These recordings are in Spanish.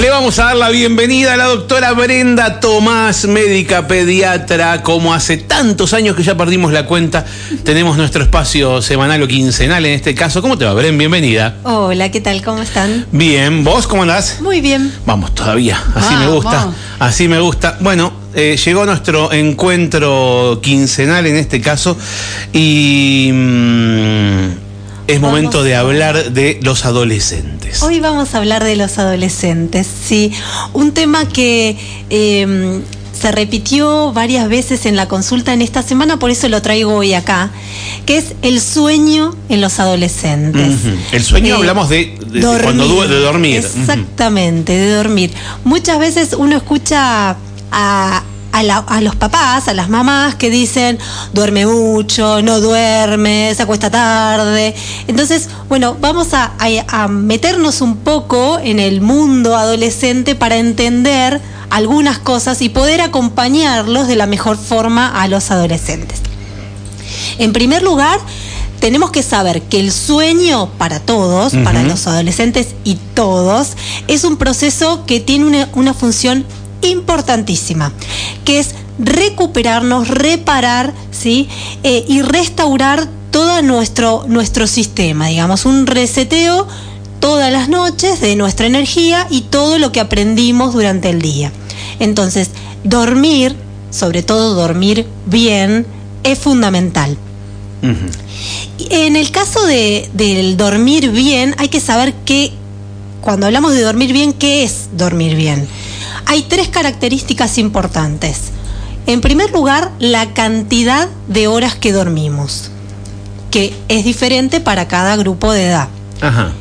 Le vamos a dar la bienvenida a la doctora Brenda Tomás, médica pediatra. Como hace tantos años que ya perdimos la cuenta, tenemos nuestro espacio semanal o quincenal en este caso. ¿Cómo te va, Bren? Bienvenida. Hola, ¿qué tal? ¿Cómo están? Bien, ¿vos cómo andás? Muy bien. Vamos todavía, así me Vamos. gusta, así me gusta. Bueno, eh, llegó nuestro encuentro quincenal en este caso y mm, es Vamos momento de hablar de los adolescentes. Hoy vamos a hablar de los adolescentes, sí. Un tema que eh, se repitió varias veces en la consulta en esta semana, por eso lo traigo hoy acá, que es el sueño en los adolescentes. El sueño Eh, hablamos de, de- de cuando du- de dormir. Exactamente, de dormir. Muchas veces uno escucha a, a la- a los papás, a las mamás que dicen, duerme mucho, no duerme, se acuesta tarde. Entonces, bueno, vamos a, a- a meternos un poco en el mundo adolescente para entender algunas cosas y poder acompañarlos de la mejor forma a los adolescentes. En primer lugar, tenemos que saber que el sueño para todos, para los adolescentes y todos, es un proceso que tiene una, una función importantísima, que es recuperarnos, reparar, ¿sí? Eh, y restaurar todo nuestro, nuestro sistema, digamos, un reseteo todas las noches de nuestra energía y todo lo que aprendimos durante el día. Entonces, dormir, sobre todo dormir bien, es fundamental. En el caso de, del dormir bien, hay que saber que, cuando hablamos de dormir bien, ¿qué es dormir bien? Hay tres características importantes. En primer lugar, la cantidad de horas que dormimos, que es diferente para cada grupo de edad. Ajá.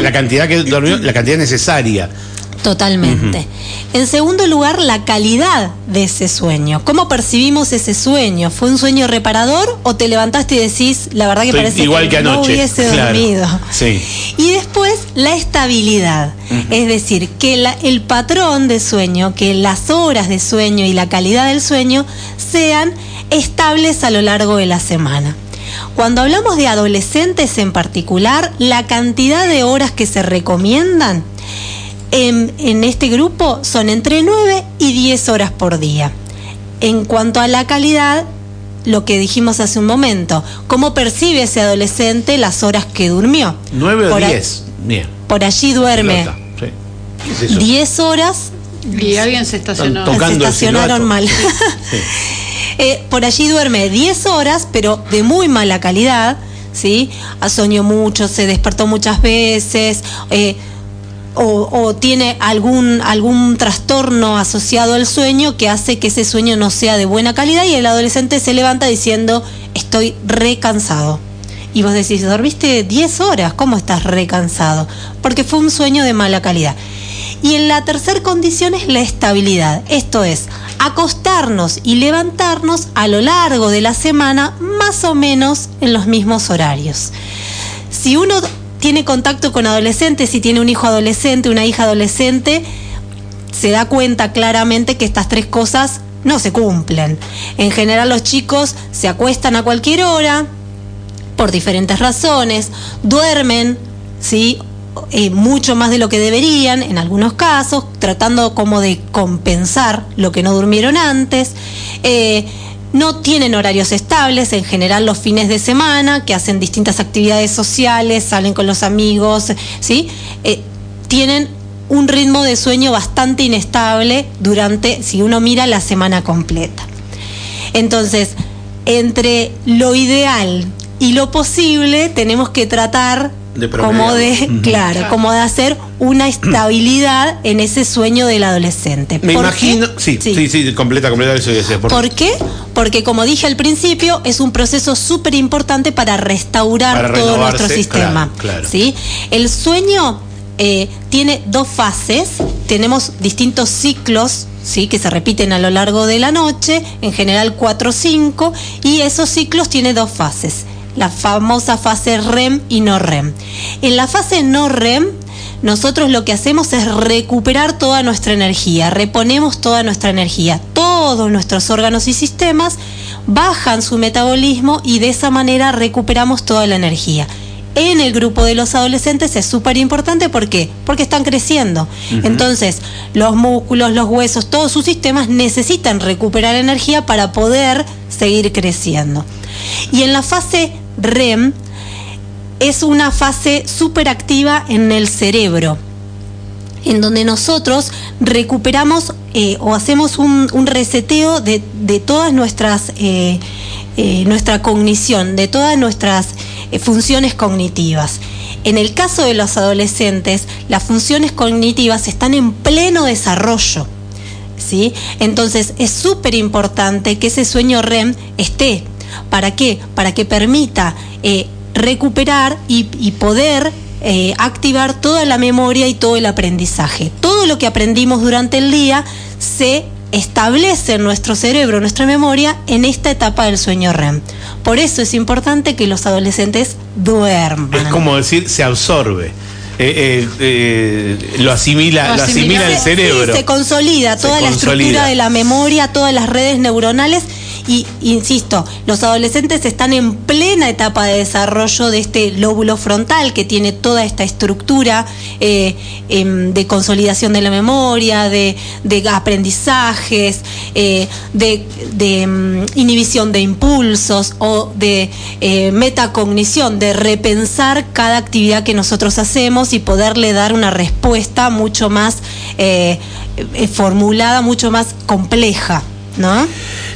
La cantidad que dormió, la cantidad necesaria. Totalmente. En segundo lugar, la calidad de ese sueño. ¿Cómo percibimos ese sueño? ¿Fue un sueño reparador o te levantaste y decís, la verdad que Estoy parece igual que no anoche, hubiese claro. dormido? Sí. Y después la estabilidad, es decir, que la- el patrón de sueño, que las horas de sueño y la calidad del sueño sean estables a lo largo de la semana. Cuando hablamos de adolescentes en particular, la cantidad de horas que se recomiendan en, en este grupo son entre 9 y 10 horas por día. En cuanto a la calidad, lo que dijimos hace un momento, cómo percibe ese adolescente las horas que durmió. ¿Nueve o Por a- diez? Bien. Por allí duerme Pelota, sí. ¿Qué es eso? 10 horas, Y alguien se estacionó. Se estacionaron mal. Sí. Eh, por allí duerme 10 horas, pero de muy mala calidad, ¿sí? Soñó mucho, se despertó muchas veces, eh, o, tiene algún, algún trastorno asociado al sueño que hace que ese sueño no sea de buena calidad y el adolescente se levanta diciendo, estoy recansado. Y vos decís, dormiste 10 horas, ¿cómo estás recansado? Porque fue un sueño de mala calidad. Y en la tercera condición es la estabilidad, esto es, acostarnos y levantarnos a lo largo de la semana más o menos en los mismos horarios. Si uno tiene contacto con adolescentes, si tiene un hijo adolescente, una hija adolescente, se da cuenta claramente que estas tres cosas no se cumplen. En general los chicos se acuestan a cualquier hora por diferentes razones, duermen, ¿sí? Eh, mucho más de lo que deberían en algunos casos, tratando como de compensar lo que no durmieron antes. Eh, no tienen horarios estables, en general los fines de semana, que hacen distintas actividades sociales, salen con los amigos, ¿sí? Eh, tienen un ritmo de sueño bastante inestable durante, si uno mira, la semana completa. Entonces, entre lo ideal y lo posible, tenemos que tratar De como de, claro, como de hacer una estabilidad en ese sueño del adolescente. Me ¿Por imagino. Sí, sí, sí, completa, completa eso que decía. Por- ¿Por qué? Porque como dije al principio, es un proceso súper importante para restaurar Para todo nuestro sistema. claro, claro. ¿sí? El sueño eh, tiene dos fases, tenemos distintos ciclos. ¿sí? que se repiten a lo largo de la noche, en general 4 o 5, y esos ciclos tienen dos fases, la famosa fase REM y no REM. En la fase no REM, nosotros lo que hacemos es recuperar toda nuestra energía, reponemos toda nuestra energía. Todos nuestros órganos y sistemas bajan su metabolismo y de esa manera recuperamos toda la energía. en el grupo de los adolescentes es súper importante. ¿Por qué? Porque están creciendo. Entonces, los músculos, los huesos, todos sus sistemas necesitan recuperar energía para poder seguir creciendo. Y en la fase REM es una fase súper activa en el cerebro en donde nosotros recuperamos eh, o hacemos un, reseteo de, todas nuestras eh, eh, nuestra cognición, de todas nuestras funciones cognitivas. En el caso de los adolescentes, las funciones cognitivas están en pleno desarrollo. ¿sí? Entonces es súper importante que ese sueño REM esté. ¿Para qué? Para que permita recuperar y, y poder eh, activar toda la memoria y todo el aprendizaje. Todo lo que aprendimos durante el día se establece en nuestro cerebro, nuestra memoria, en esta etapa del sueño REM. Por eso es importante que los adolescentes duerman. Es como decir, se absorbe. Eh, eh, lo asimila, lo asimila, el cerebro. se consolida toda la estructura de la memoria, todas las redes neuronales y insisto, los adolescentes están en plena etapa de desarrollo de este lóbulo frontal que tiene toda esta estructura eh, em, de consolidación de la memoria, de, aprendizajes, eh, de, em, inhibición de impulsos o de eh, metacognición, de repensar cada actividad que nosotros hacemos y poderle dar una respuesta mucho más formulada, mucho más compleja. ¿No?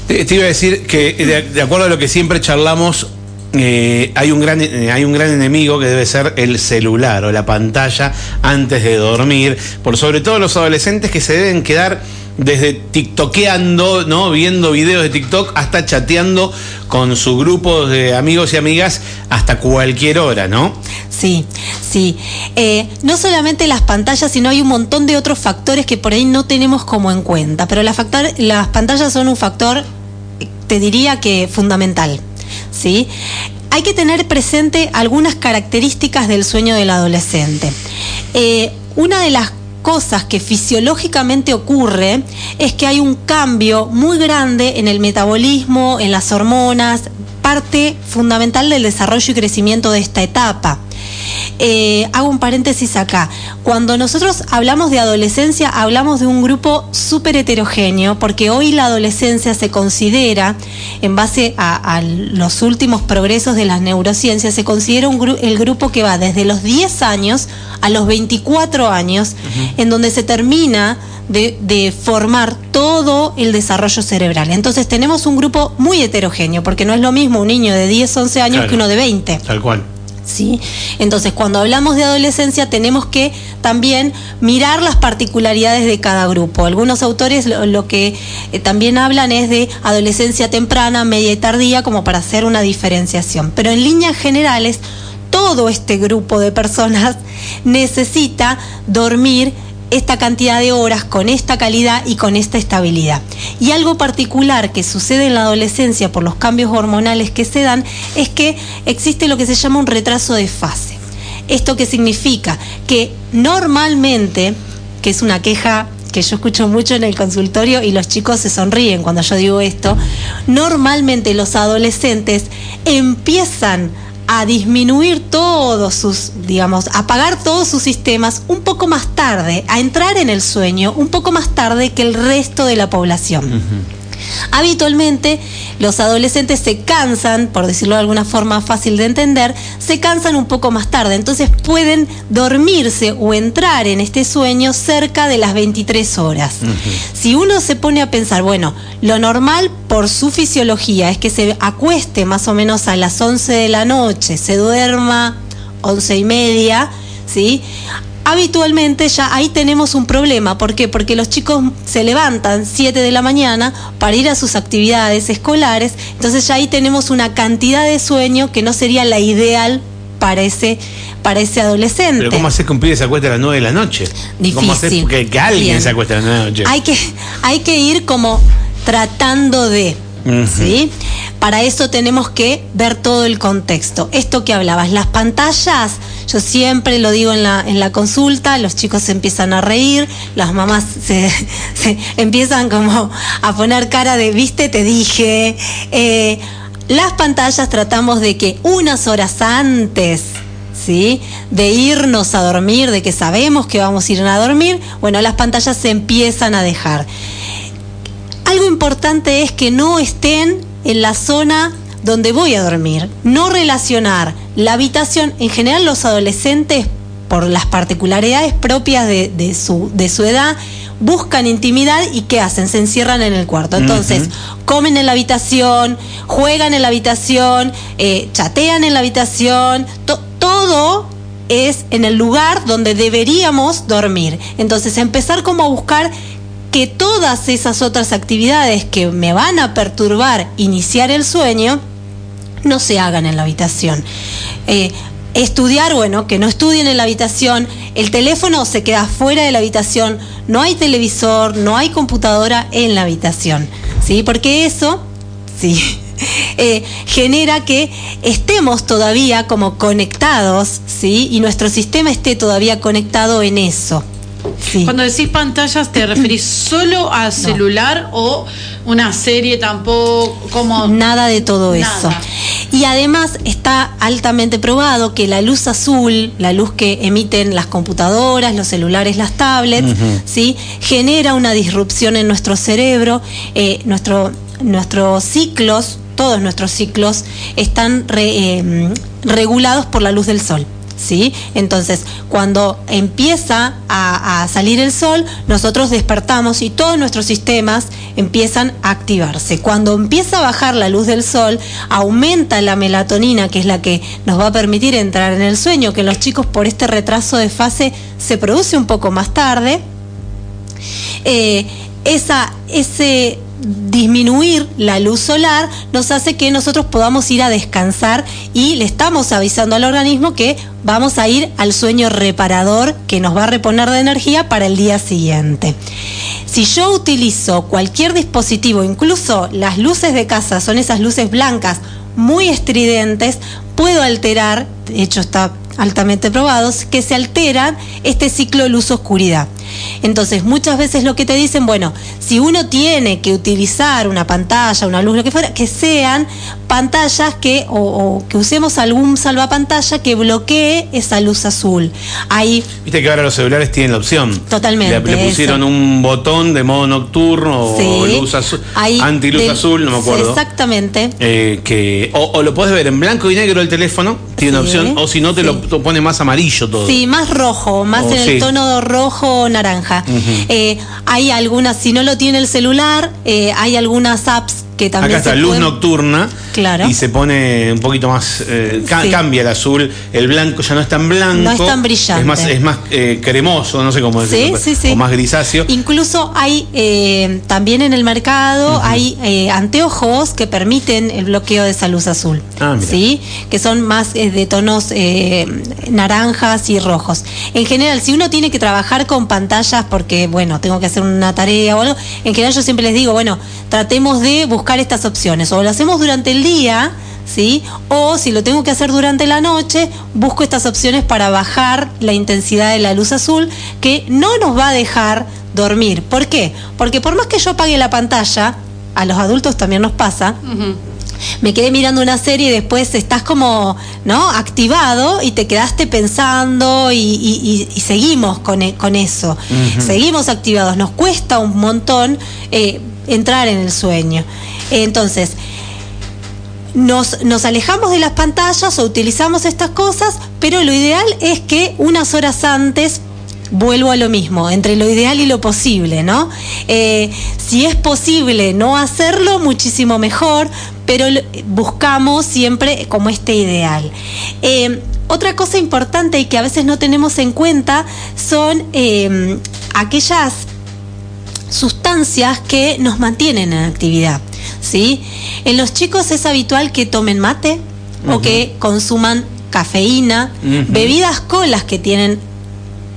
Te, iba a decir que, de, acuerdo a lo que siempre charlamos, eh, hay, un gran, eh, hay un gran enemigo que debe ser el celular o la pantalla antes de dormir, por sobre todo los adolescentes que se deben quedar desde tiktokeando, ¿no? Viendo videos de TikTok hasta chateando con su grupo de amigos y amigas hasta cualquier hora, ¿no? Sí, sí. Eh, no solamente las pantallas, sino hay un montón de otros factores que por ahí no tenemos como en cuenta. Pero las pantallas son un factor, te diría que fundamental. ¿sí? Hay que tener presente algunas características del sueño del adolescente. Eh, una de las cosas que fisiológicamente ocurre es que hay un cambio muy grande en el metabolismo, en las hormonas, parte fundamental del desarrollo y crecimiento de esta etapa. Eh, hago un paréntesis acá. Cuando nosotros hablamos de adolescencia, hablamos de un grupo súper heterogéneo, porque hoy la adolescencia se considera, en base a, los últimos progresos de las neurociencias, se considera el grupo que va desde los 10 años a los 24 años, en donde se termina de, formar todo el desarrollo cerebral. Entonces tenemos un grupo muy heterogéneo, porque no es lo mismo un niño de 10, 11 años que uno de 20. Tal cual. ¿Sí? Entonces, cuando hablamos de adolescencia tenemos que también mirar las particularidades de cada grupo. Algunos autores lo, que eh, también hablan es de adolescencia temprana, media y tardía, como para hacer una diferenciación. Pero en líneas generales, todo este grupo de personas necesita dormir esta cantidad de horas con esta calidad y con esta estabilidad. Y algo particular que sucede en la adolescencia por los cambios hormonales que se dan es que existe lo que se llama un retraso de fase. ¿Esto qué significa? Que normalmente, que es una queja que yo escucho mucho en el consultorio y los chicos se sonríen cuando yo digo esto, normalmente los adolescentes empiezan a disminuir todos sus, digamos, apagar todos sus sistemas un poco más tarde, a entrar en el sueño un poco más tarde que el resto de la población. Habitualmente los adolescentes se cansan, por decirlo de alguna forma fácil de entender, se cansan un poco más tarde, entonces pueden dormirse o entrar en este sueño cerca de las 23 horas. Si uno se pone a pensar, bueno, lo normal por su fisiología es que se acueste más o menos a las 11 de la noche, se duerma 11 y media, ¿sí? Habitualmente ya ahí tenemos un problema. ¿Por qué? Porque los chicos se levantan 7 de la mañana para ir a sus actividades escolares, entonces ya ahí tenemos una cantidad de sueño que no sería la ideal para ese, para ese adolescente. Pero ¿cómo hacer que un pibe se acueste a las 9 de la noche? Difícil. ¿Cómo hacer que, alguien se acueste a las 9 de la noche? Hay que, hay que ir como tratando de... ¿Sí? Para eso tenemos que ver todo el contexto. Esto que hablabas, las pantallas, yo siempre lo digo en la, en la consulta, los chicos se empiezan a reír, las mamás se, empiezan como a poner cara de, viste, te dije. Eh, las pantallas tratamos de que unas horas antes ¿sí? De irnos a dormir, de que sabemos que vamos a ir a dormir, bueno, las pantallas se empiezan a dejar. Algo importante es que no estén en la zona donde voy a dormir. No relacionar la habitación, en general los adolescentes, por las particularidades propias de, de, su, de su edad, buscan intimidad y ¿qué hacen? Se encierran en el cuarto. Entonces, comen en la habitación, juegan en la habitación, eh, chatean en la habitación, to- todo es en el lugar donde deberíamos dormir. Entonces, empezar como a buscar que todas esas otras actividades que me van a perturbar iniciar el sueño, no se hagan en la habitación. Eh, estudiar, bueno, que no estudien en la habitación, el teléfono se queda fuera de la habitación, no hay televisor, no hay computadora en la habitación, ¿sí? Porque eso, sí, eh, genera que estemos todavía como conectados, ¿sí? Y nuestro sistema esté todavía conectado en eso. Sí. Cuando decís pantallas, ¿te referís solo a celular o una serie tampoco? Como Nada de todo Nada. eso. Y además está altamente probado que la luz azul, la luz que emiten las computadoras, los celulares, las tablets, ¿sí? genera una disrupción en nuestro cerebro. Eh, nuestro, nuestros ciclos, todos nuestros ciclos, están re- eh, regulados por la luz del sol. ¿Sí? Entonces, cuando empieza a, salir el sol, nosotros despertamos y todos nuestros sistemas empiezan a activarse. Cuando empieza a bajar la luz del sol, aumenta la melatonina, que es la que nos va a permitir entrar en el sueño, que los chicos por este retraso de fase se produce un poco más tarde. Eh, esa, ese disminuir la luz solar nos hace que nosotros podamos ir a descansar y le estamos avisando al organismo que vamos a ir al sueño reparador que nos va a reponer de energía para el día siguiente. Si yo utilizo cualquier dispositivo, incluso las luces de casa son esas luces blancas muy estridentes, puedo alterar, de hecho está altamente probado, que se alteran este ciclo luz-oscuridad. Entonces, muchas veces lo que te dicen, bueno, si uno tiene que utilizar una pantalla, una luz, lo que fuera, que sean pantallas que, o, o que usemos algún salvapantalla que bloquee esa luz azul. Ahí Viste que ahora los celulares tienen la opción. Totalmente, Le, le pusieron eso. un botón de modo nocturno o luz azul, Ahí antiluz azul, no me acuerdo. Exactamente. Eh, que o, o lo podés ver en blanco y negro el teléfono, tiene una Sí, opción, o si no te sí. lo pone más amarillo todo. Sí, más rojo, más Oh, en el tono rojo naranja. Eh, hay algunas, si no lo tiene el celular, eh, hay algunas apps que también Acá está, se luz pueden- nocturna. Claro. Y se pone un poquito más. eh, ca- Sí. Cambia el azul. El blanco ya no es tan blanco. No es tan brillante. Es más, es más eh, cremoso, no sé cómo decirlo. sí, sí. O más grisáceo. Incluso hay eh, también en el mercado hay anteojos que permiten el bloqueo de esa luz azul, Ah, sí, que son más de tonos naranjas y rojos. En general, si uno tiene que trabajar con pantallas porque bueno tengo que hacer una tarea o algo, en general yo siempre les digo bueno tratemos de buscar estas opciones o lo hacemos durante el día. ¿Sí? O si lo tengo que hacer durante la noche, busco estas opciones para bajar la intensidad de la luz azul que no nos va a dejar dormir. ¿Por qué? Porque por más que yo apague la pantalla, a los adultos también nos pasa, me quedé mirando una serie y después estás como, ¿no? Activado y te quedaste pensando y, y- y- y seguimos con, e- con eso. Seguimos activados. Nos cuesta un montón eh, entrar en el sueño. Entonces, nos, nos alejamos de las pantallas o utilizamos estas cosas, pero lo ideal es que unas horas antes vuelvo a lo mismo, entre lo ideal y lo posible, ¿no? Eh, si es posible no hacerlo, muchísimo mejor, pero buscamos siempre como este ideal. Eh, otra cosa importante y que a veces no tenemos en cuenta son eh, aquellas sustancias que nos mantienen en actividad. ¿sí? En los chicos es habitual que tomen mate o que consuman cafeína, bebidas colas que tienen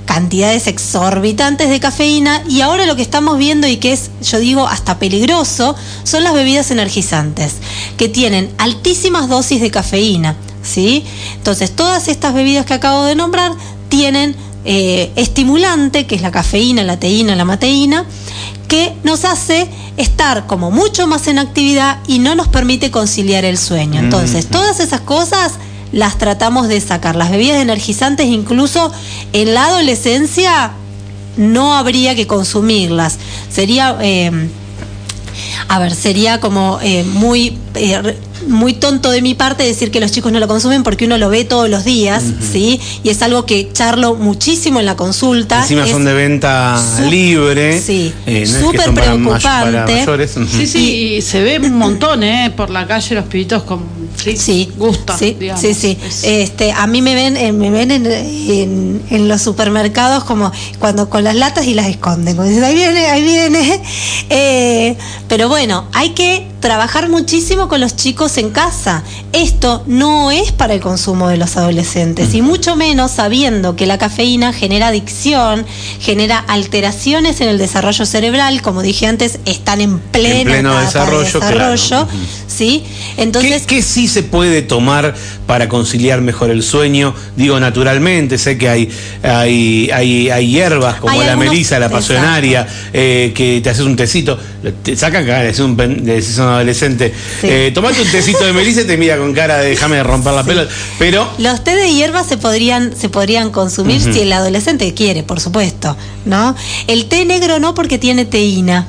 cantidades exorbitantes de cafeína y ahora lo que estamos viendo y que es, yo digo, hasta peligroso, son las bebidas energizantes, que tienen altísimas dosis de cafeína, ¿sí? Entonces, todas estas bebidas que acabo de nombrar tienen eh, estimulante, que es la cafeína, la teína, la mateína, que nos hace estar como mucho más en actividad y no nos permite conciliar el sueño. Entonces, Mm. todas esas cosas las tratamos de sacar. Las bebidas energizantes incluso en la adolescencia no habría que consumirlas. Sería... Eh, a ver, sería como eh, muy eh, muy tonto de mi parte decir que los chicos no lo consumen porque uno lo ve todos los días, ¿sí? Y es algo que charlo muchísimo en la consulta. Encima es son de venta libre. Sí, eh, no es que súper preocupante. para mayores. Ujú. Sí, sí, y se ve un montón, ¿eh? Por la calle los pibitos con fritz. Sí, Gusta, sí, digamos. sí, sí. Es- Este, a mí me ven, eh, me ven en, en- en los supermercados como cuando con las latas y las esconden. Como dicen, ahí viene, ahí viene. Eh, pero bueno, hay que trabajar muchísimo con los chicos en casa. Esto no es para el consumo de los adolescentes y mucho menos sabiendo que la cafeína genera adicción, genera alteraciones en el desarrollo cerebral, como dije antes, están en pleno, pleno etapa de desarrollo, claro. desarrollo, Ujú. ¿sí? Entonces, ¿Qué, qué sí se puede tomar para conciliar mejor el sueño? Digo, naturalmente, sé que hay, hay, hay, hay hierbas como Hay la algunos- melisa, la pasionaria, eh, que te haces un tecito, te sacan cara, le decís un, le decís a un adolescente, Sí. eh, tomate un tecito de melisa y te mira con cara de déjame romper la pelota. Pero Los té de hierba se podrían, se podrían consumir si el adolescente quiere, por supuesto, ¿no? El té negro no porque tiene teína.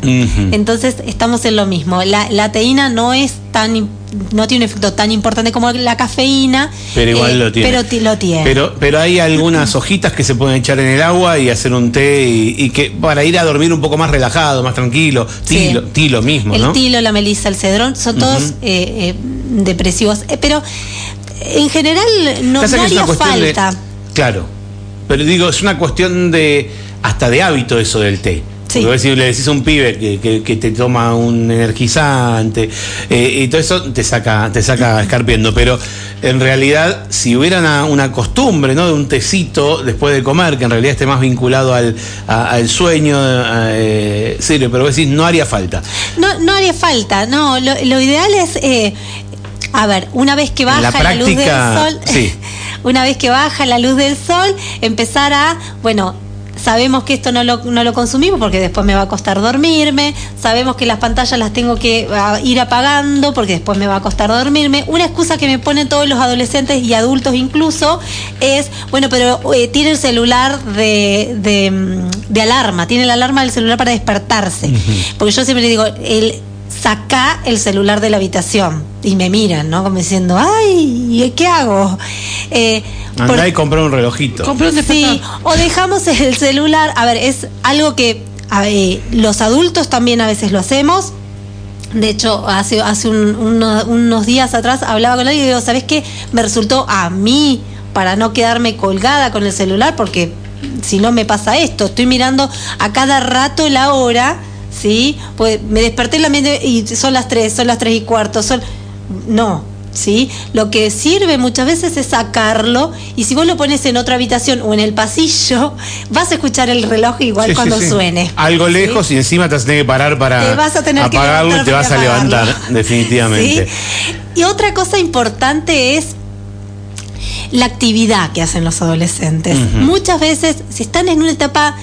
Entonces estamos en lo mismo. La, la teína no es tan no tiene un efecto tan importante como la cafeína. Pero igual eh, lo tiene. Pero lo tiene. Pero, pero hay algunas hojitas que se pueden echar en el agua y hacer un té y, y que para ir a dormir un poco más relajado, más tranquilo. Sí. Tilo, tilo mismo, el ¿no? tilo, la melisa, el cedrón, son todos eh, eh, depresivos. Pero en general no, no haría de- falta. claro. Pero digo, es una cuestión de hasta de hábito eso del té. Sí. Porque decís- le decís a un pibe que, que- que te toma un energizante eh, y todo eso te saca, te saca escarpiendo. Pero en realidad, si hubiera una, una costumbre ¿no? de un tecito después de comer, que en realidad esté más vinculado al, a- al sueño, eh, serio, pero vos decís, no haría falta. No, no haría falta, no. Lo, lo ideal es, eh, a ver, una vez que baja la la, luz del sol, sí. una vez que baja la luz del sol, empezar a, bueno, sabemos que esto no lo, no lo consumimos porque después me va a costar dormirme, sabemos que las pantallas las tengo que ah, ir apagando porque después me va a costar dormirme. Una excusa que me ponen todos los adolescentes y adultos incluso es, bueno, pero eh, tiene el celular de, de, mm, de alarma, tiene la alarma del celular para despertarse. Porque yo siempre digo, el saca el celular de la habitación y me miran, ¿no? Como diciendo, ay, ¿y ¿qué hago? Eh, Andá por- y comprá un relojito. Compré un Sí, o dejamos el celular. A ver, es algo que a ver, los adultos también a veces lo hacemos. De hecho, hace, hace un- uno- unos días atrás hablaba con alguien y digo, ¿sabes qué? Me resultó a mí, para no quedarme colgada con el celular, porque si no me pasa esto, estoy mirando a cada rato la hora, ¿sí? Pues me desperté la mente y son las tres, son las tres y cuarto, son... No, ¿sí? Lo que sirve muchas veces es sacarlo y si vos lo pones en otra habitación o en el pasillo, vas a escuchar el reloj igual Sí, cuando sí. suene. Algo lejos y encima te vas a tener que parar para Te vas a tener que apagarlo y levantar te vas a levantar, definitivamente. Y otra cosa importante es la actividad que hacen los adolescentes. Muchas veces, si están en una etapa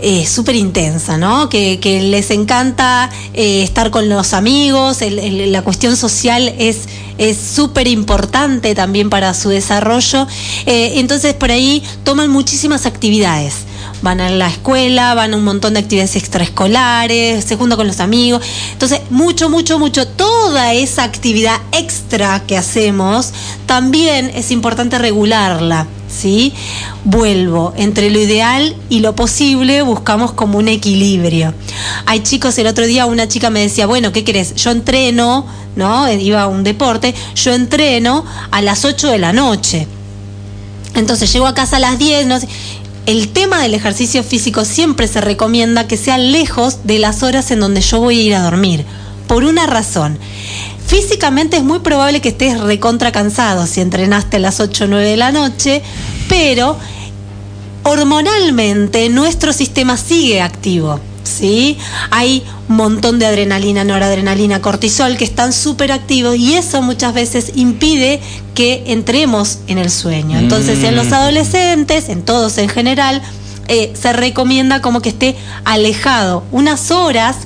eh, súper intensa, ¿no? Que, les encanta eh, estar con los amigos, la cuestión social es es súper importante también para su desarrollo. Eh, entonces por ahí toman muchísimas actividades. Van a la escuela, van a un montón de actividades extraescolares, se juntan con los amigos. Entonces, mucho, mucho, mucho, toda esa actividad extra que hacemos, también es importante regularla. ¿Sí? Vuelvo, entre lo ideal y lo posible buscamos como un equilibrio. Hay chicos, el otro día una chica me decía, bueno, ¿qué querés? Yo entreno, ¿no? Iba a un deporte, yo entreno a las 8 de la noche. Entonces llego a casa a las 10, no sé. El tema del ejercicio físico siempre se recomienda que sea lejos de las horas en donde yo voy a ir a dormir. Por una razón. Físicamente es muy probable que estés recontra cansado si entrenaste a las 8 o 9 de la noche, pero hormonalmente nuestro sistema sigue activo. ¿Sí? Hay un montón de adrenalina, noradrenalina, cortisol que están súper activos y eso muchas veces impide que entremos en el sueño. Entonces, en los Mm. adolescentes, en todos en general, eh, se recomienda como que esté alejado unas horas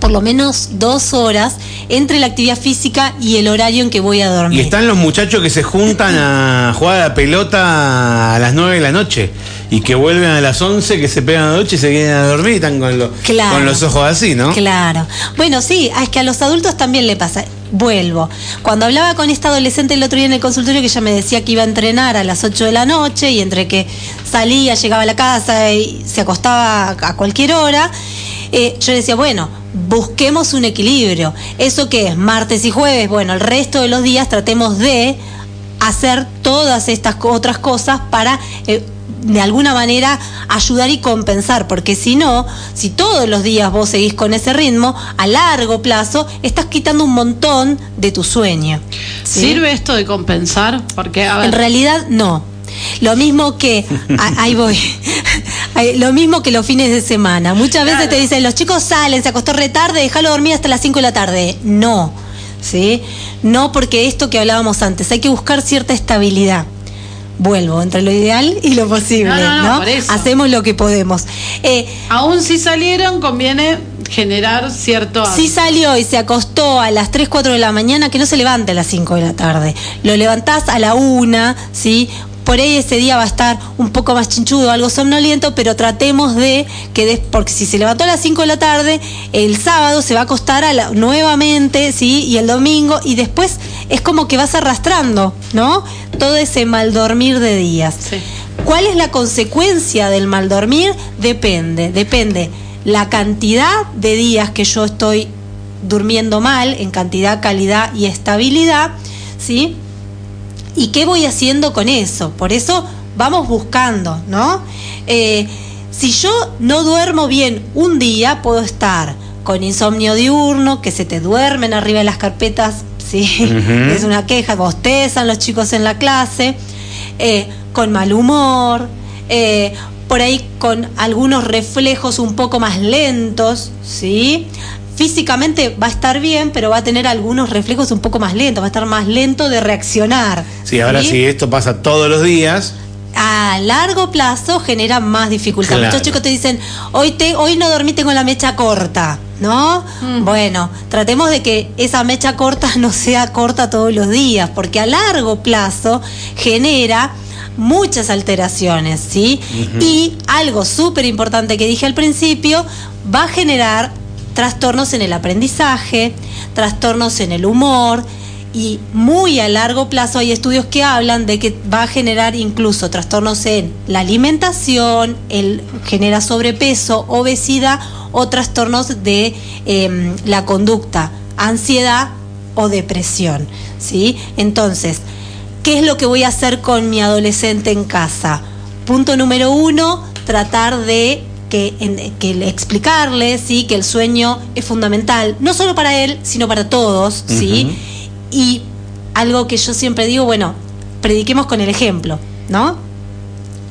por lo menos dos horas entre la actividad física y el horario en que voy a dormir. Y están los muchachos que se juntan a jugar a la pelota a las 9 de la noche y que vuelven a las 11, que se pegan a la noche y se vienen a dormir y están con, lo- Claro. con los ojos así, ¿no? Claro. Bueno, sí, es que a los adultos también le pasa. Vuelvo. Cuando hablaba con esta adolescente el otro día en el consultorio que ella me decía que iba a entrenar a las 8 de la noche y entre que salía, llegaba a la casa y se acostaba a cualquier hora, eh, yo decía, bueno, busquemos un equilibrio. ¿Eso qué es? Martes y jueves, bueno, el resto de los días tratemos de hacer todas estas otras cosas para eh, de alguna manera ayudar y compensar, porque si no, si todos los días vos seguís con ese ritmo, a largo plazo estás quitando un montón de tu sueño. ¿sí? ¿Sirve esto de compensar? Porque, a ver, En realidad no. Lo mismo que, a- ahí voy, Lo mismo que los fines de semana. Muchas veces Claro. te dicen, los chicos salen, se acostó retarde, déjalo dormir hasta las 5 de la tarde. No, ¿sí? No porque esto que hablábamos antes, hay que buscar cierta estabilidad. Vuelvo, entre lo ideal y lo posible, No, ¿no? no, no, por eso. Hacemos lo que podemos. Eh, aún si salieron, conviene generar cierto... Si salió y se acostó a las 3, 4 de la mañana, que no se levante a las 5 de la tarde. Lo levantás a la 1, ¿sí? Por ahí ese día va a estar un poco más chinchudo, algo somnoliento, pero tratemos de que, des- porque si se levantó a las 5 de la tarde, el sábado se va a acostar a la- nuevamente, ¿sí? Y el domingo, y después es como que vas arrastrando, ¿no? Todo ese mal dormir de días. Sí. ¿Cuál es la consecuencia del mal dormir? Depende, depende la cantidad de días que yo estoy durmiendo mal, en cantidad, calidad y estabilidad, ¿sí? ¿Y qué voy haciendo con eso? Por eso vamos buscando, ¿no? Eh, si yo no duermo bien un día, puedo estar con insomnio diurno, que se te duermen arriba de las carpetas, ¿sí? Es una queja, bostezan los chicos en la clase, eh, con mal humor, eh, por ahí con algunos reflejos un poco más lentos, ¿sí? Físicamente va a estar bien, pero va a tener algunos reflejos un poco más lentos, va a estar más lento de reaccionar. Sí, ahora sí, esto pasa todos los días. A largo plazo genera más dificultad. Claro. Muchos chicos te dicen, hoy, te, hoy no dormí, tengo la mecha corta, ¿no? Mm. Bueno, tratemos de que esa mecha corta no sea corta todos los días, porque a largo plazo genera muchas alteraciones, ¿sí? Y algo súper importante que dije al principio, va a generar trastornos en el aprendizaje, trastornos en el humor, y muy a largo plazo hay estudios que hablan de que va a generar incluso trastornos en la alimentación, el, genera sobrepeso, obesidad o trastornos de em, la conducta, ansiedad o depresión. ¿sí? Entonces, ¿qué es lo que voy a hacer con mi adolescente en casa? Punto número uno, tratar de que, en- que le- explicarle ¿sí? que el sueño es fundamental, no solo para él, sino para todos. ¿sí? Y algo que yo siempre digo, bueno, prediquemos con el ejemplo, ¿no?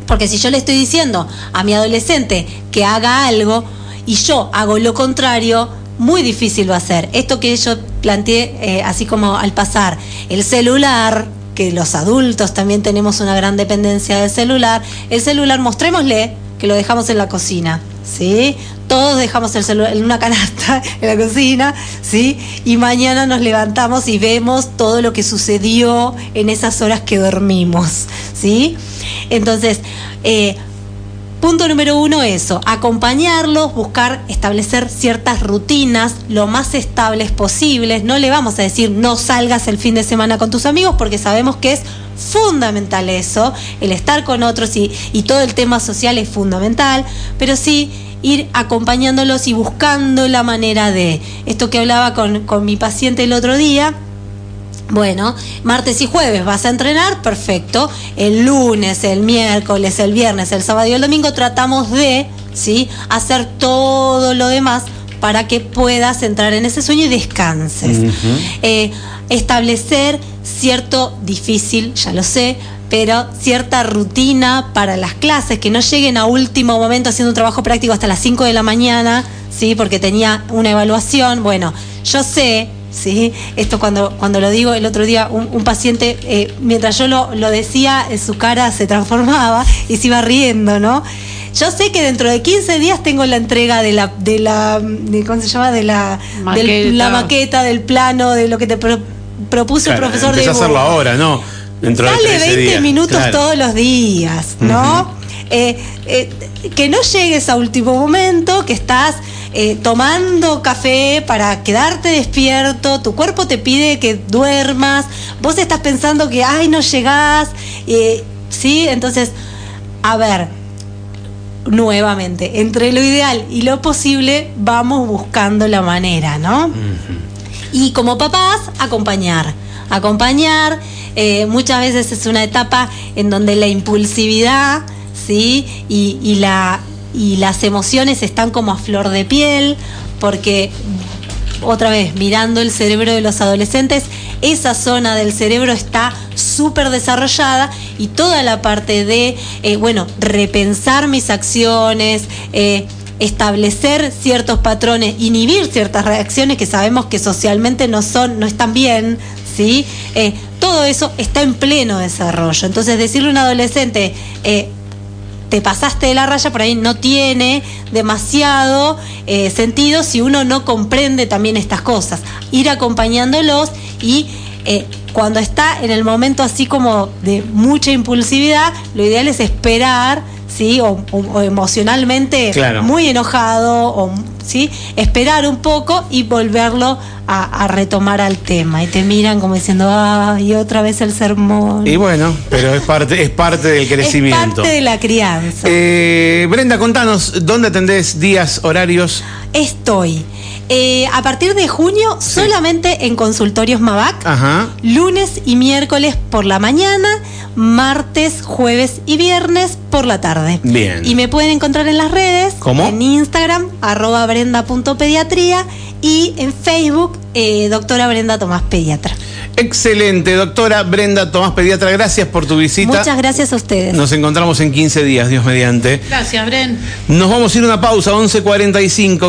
Porque si yo le estoy diciendo a mi adolescente que haga algo y yo hago lo contrario, muy difícil va a ser. Esto que yo planteé eh, así como al pasar, el celular, que los adultos también tenemos una gran dependencia del celular, el celular mostrémosle que lo dejamos en la cocina, ¿sí? Todos dejamos el celular en una canasta en la cocina, ¿sí? Y mañana nos levantamos y vemos todo lo que sucedió en esas horas que dormimos, ¿sí? Entonces, eh, Punto número uno, eso, acompañarlos, buscar establecer ciertas rutinas lo más estables posibles. No le vamos a decir no salgas el fin de semana con tus amigos porque sabemos que es fundamental eso, el estar con otros y, todo el tema social es fundamental, pero sí ir acompañándolos y buscando la manera de, esto que hablaba con, con mi paciente el otro día, bueno, martes y jueves vas a entrenar, perfecto. El lunes, el miércoles, el viernes, el sábado y el domingo tratamos de, ¿sí? Hacer todo lo demás para que puedas entrar en ese sueño y descanses. Eh, establecer cierto, difícil, ya lo sé, pero cierta rutina para las clases, que no lleguen a último momento haciendo un trabajo práctico hasta las 5 de la mañana, ¿sí? Porque tenía una evaluación. Bueno, yo sé, ¿sí? Esto cuando, cuando lo digo el otro día, un, un paciente, eh, mientras yo lo, lo decía, eh, su cara se transformaba y se iba riendo, ¿no? yo sé que dentro de 15 días tengo la entrega de la, de la, de, ¿cómo se llama? De la Maqueta. del- la maqueta, del plano, de lo que te pro- propuso Claro, el profesor de a hacerlo ahora, ¿no? Dentro de Dale 13 20 días. minutos Claro. todos los días, ¿no? Eh, eh, que no llegues a último momento, que estás eh, tomando café para quedarte despierto, tu cuerpo te pide que duermas, vos estás pensando que, ay, no llegás, eh, ¿sí? Entonces, a ver, nuevamente, entre lo ideal y lo posible, vamos buscando la manera, ¿no? Y como papás, acompañar. Acompañar, eh, muchas veces es una etapa en donde la impulsividad, ¿sí? Y, y la, y las emociones están como a flor de piel, porque, otra vez, mirando el cerebro de los adolescentes, esa zona del cerebro está súper desarrollada y toda la parte de, eh, bueno, repensar mis acciones, eh, establecer ciertos patrones, inhibir ciertas reacciones que sabemos que socialmente no son, no están bien, ¿sí? Eh, todo eso está en pleno desarrollo. Entonces decirle a un adolescente, te pasaste de la raya, por ahí no tiene demasiado eh, sentido si uno no comprende también estas cosas. Ir acompañándolos y eh, cuando está en el momento así como de mucha impulsividad, lo ideal es esperar, ¿sí? O, o- o emocionalmente Claro. muy enojado, o, ¿sí? Esperar un poco y volverlo a, a retomar al tema. Y te miran como diciendo, ay, otra vez el sermón. Y bueno, pero es parte, es parte del crecimiento. Es parte de la crianza. Eh, Brenda, contanos, ¿dónde atendés días, horarios? Estoy eh, a partir de junio solamente en consultorios Mabac. Ajá. Lunes y miércoles por la mañana, martes, jueves y viernes por la tarde. Bien. Y me pueden encontrar en las redes. ¿Cómo? En Instagram, arroba brenda.pediatría y en Facebook, eh, doctora Brenda Tomás Pediatra. Excelente, doctora Brenda Tomás Pediatra, gracias por tu visita. Muchas gracias a ustedes. Nos encontramos en 15 días, Dios mediante. Gracias, Bren. Nos vamos a ir a una pausa, 11.45.